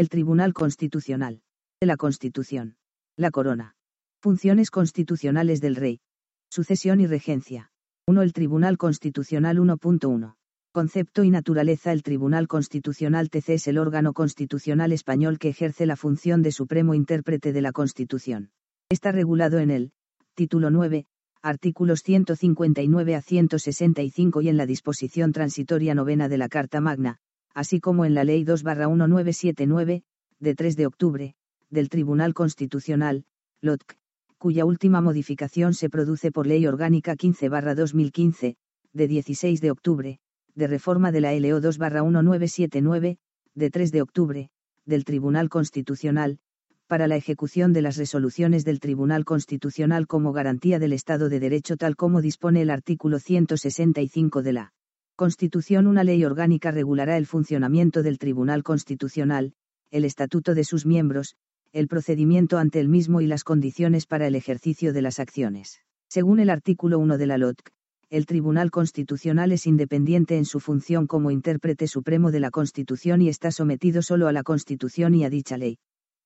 El Tribunal Constitucional. De la Constitución. La Corona. Funciones constitucionales del Rey. Sucesión y regencia. 1. El Tribunal Constitucional 1.1. Concepto y naturaleza El Tribunal Constitucional TC es el órgano constitucional español que ejerce la función de supremo intérprete de la Constitución. Está regulado en el título 9, artículos 159 a 165 y en la disposición transitoria novena de la Carta Magna, así como en la Ley 2-1979, de 3 de octubre, del Tribunal Constitucional, LOTC, cuya última modificación se produce por Ley Orgánica 15-2015, de 16 de octubre, de reforma de la LO 2-1979, de 3 de octubre, del Tribunal Constitucional, para la ejecución de las resoluciones del Tribunal Constitucional como garantía del Estado de Derecho tal como dispone el artículo 165 de la Constitución. Una ley orgánica regulará el funcionamiento del Tribunal Constitucional, el estatuto de sus miembros, el procedimiento ante el mismo y las condiciones para el ejercicio de las acciones. Según el artículo 1 de la LOTC, el Tribunal Constitucional es independiente en su función como intérprete supremo de la Constitución y está sometido solo a la Constitución y a dicha ley.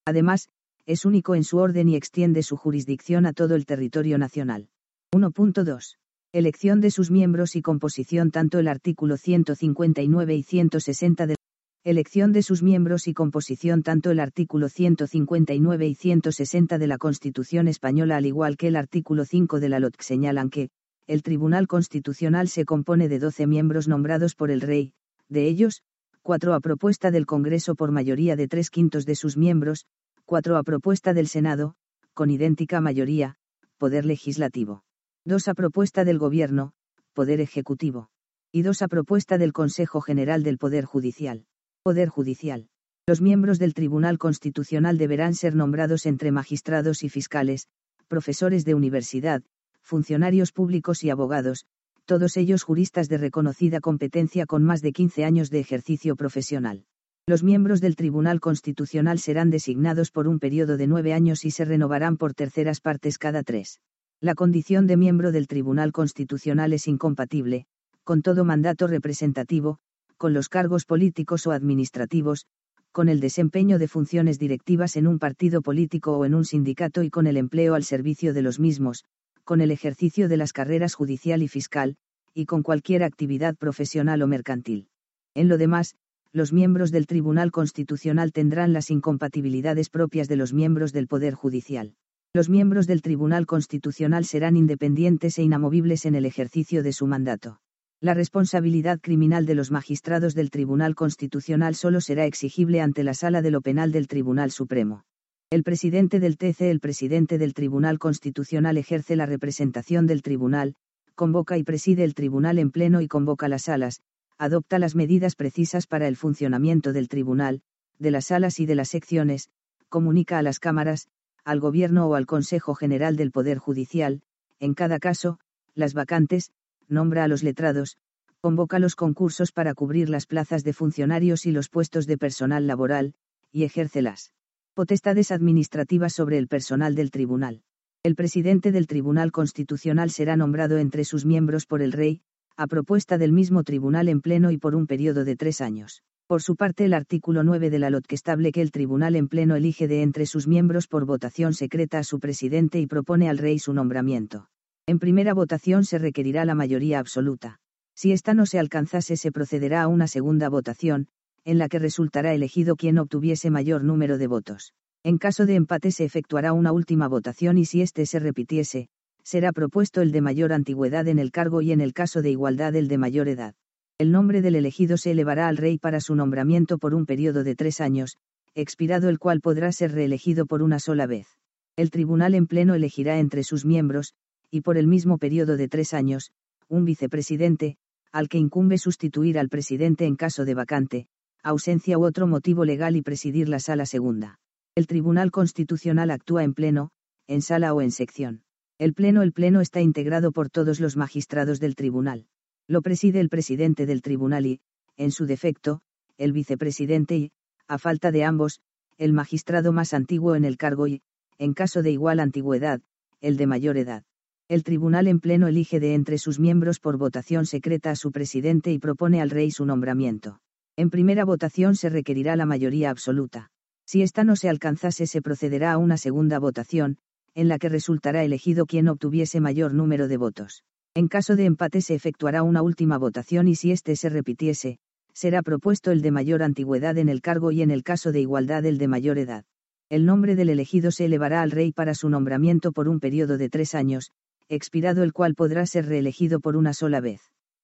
Además, es único en su orden y extiende su jurisdicción a todo el territorio nacional. 1.2. Elección de sus miembros y composición Tanto el artículo 159 y 160 de de sus miembros y composición Tanto el artículo 159 y 160 de la Constitución española al igual que el artículo 5 de la LOTC señalan que, el Tribunal Constitucional se compone de 12 miembros nombrados por el Rey, de ellos, cuatro a propuesta del Congreso por mayoría de tres quintos de sus miembros, cuatro a propuesta del Senado, con idéntica mayoría, Poder Legislativo. Dos a propuesta del Gobierno, Poder Ejecutivo. Y dos a propuesta del Consejo General del Poder Judicial. Poder Judicial. Los miembros del Tribunal Constitucional deberán ser nombrados entre magistrados y fiscales, profesores de universidad, funcionarios públicos y abogados, todos ellos juristas de reconocida competencia con más de 15 años de ejercicio profesional. Los miembros del Tribunal Constitucional serán designados por un periodo de nueve años y se renovarán por terceras partes cada tres. La condición de miembro del Tribunal Constitucional es incompatible, con todo mandato representativo, con los cargos políticos o administrativos, con el desempeño de funciones directivas en un partido político o en un sindicato y con el empleo al servicio de los mismos, con el ejercicio de las carreras judicial y fiscal, y con cualquier actividad profesional o mercantil. En lo demás, los miembros del Tribunal Constitucional tendrán las incompatibilidades propias de los miembros del Poder Judicial. Los miembros del Tribunal Constitucional serán independientes e inamovibles en el ejercicio de su mandato. La responsabilidad criminal de los magistrados del Tribunal Constitucional solo será exigible ante la Sala de lo Penal del Tribunal Supremo. El presidente del TC, el presidente del Tribunal Constitucional ejerce la representación del tribunal, convoca y preside el tribunal en pleno y convoca las salas, adopta las medidas precisas para el funcionamiento del tribunal, de las salas y de las secciones, comunica a las cámaras, al gobierno o al Consejo General del Poder Judicial, en cada caso, las vacantes, nombra a los letrados, convoca los concursos para cubrir las plazas de funcionarios y los puestos de personal laboral, y ejércelas potestades administrativas sobre el personal del tribunal. El presidente del Tribunal Constitucional será nombrado entre sus miembros por el Rey, a propuesta del mismo tribunal en pleno y por un periodo de tres años. Por su parte, el artículo 9 de la LOT que establece que el tribunal en pleno elige de entre sus miembros por votación secreta a su presidente y propone al Rey su nombramiento. En primera votación se requerirá la mayoría absoluta. Si esta no se alcanzase, se procederá a una segunda votación, en la que resultará elegido quien obtuviese mayor número de votos. En caso de empate se efectuará una última votación y si éste se repitiese, será propuesto el de mayor antigüedad en el cargo y en el caso de igualdad el de mayor edad. El nombre del elegido se elevará al rey para su nombramiento por un periodo de tres años, expirado el cual podrá ser reelegido por una sola vez. El tribunal en pleno elegirá entre sus miembros, y por el mismo periodo de tres años, un vicepresidente, al que incumbe sustituir al presidente en caso de vacante, ausencia u otro motivo legal y presidir la sala segunda. El Tribunal Constitucional actúa en pleno, en sala o en sección. El pleno El pleno está integrado por todos los magistrados del tribunal. Lo preside el presidente del tribunal y, en su defecto, el vicepresidente y, a falta de ambos, el magistrado más antiguo en el cargo y, en caso de igual antigüedad, el de mayor edad. El tribunal en pleno elige de entre sus miembros por votación secreta a su presidente y propone al rey su nombramiento. En primera votación se requerirá la mayoría absoluta. Si esta no se alcanzase se procederá a una segunda votación, en la que resultará elegido quien obtuviese mayor número de votos. En caso de empate se efectuará una última votación y si éste se repitiese, será propuesto el de mayor antigüedad en el cargo y en el caso de igualdad el de mayor edad. El nombre del elegido se elevará al rey para su nombramiento por un periodo de tres años, expirado el cual podrá ser reelegido por una sola vez.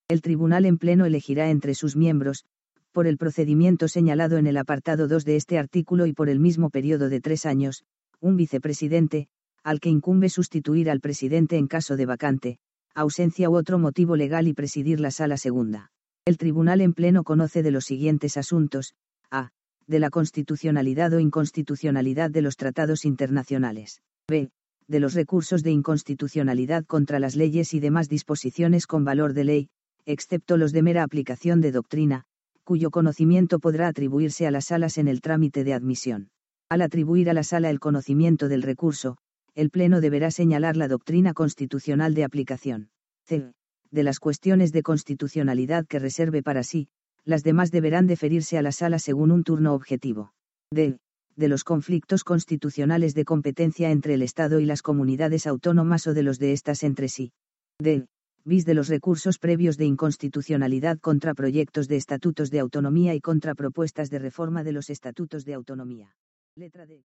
El tribunal en pleno elegirá entre sus miembros, por el procedimiento señalado en el apartado 2 de este artículo y por el mismo periodo de tres años, un vicepresidente, al que incumbe sustituir al presidente en caso de vacante, ausencia u otro motivo legal y presidir la sala segunda. El tribunal en pleno conoce de los siguientes asuntos, a. de la constitucionalidad o inconstitucionalidad de los tratados internacionales, b de los recursos de inconstitucionalidad contra las leyes y demás disposiciones con valor de ley, excepto los de mera aplicación de doctrina, cuyo conocimiento podrá atribuirse a las salas en el trámite de admisión. Al atribuir a la sala el conocimiento del recurso, el Pleno deberá señalar la doctrina constitucional de aplicación. C. De las cuestiones de constitucionalidad que reserve para sí, las demás deberán deferirse a la sala según un turno objetivo. D de los conflictos constitucionales de competencia entre el Estado y las comunidades autónomas o de los de estas entre sí. D. Bis de los recursos previos de inconstitucionalidad contra proyectos de estatutos de autonomía y contra propuestas de reforma de los estatutos de autonomía. Letra D.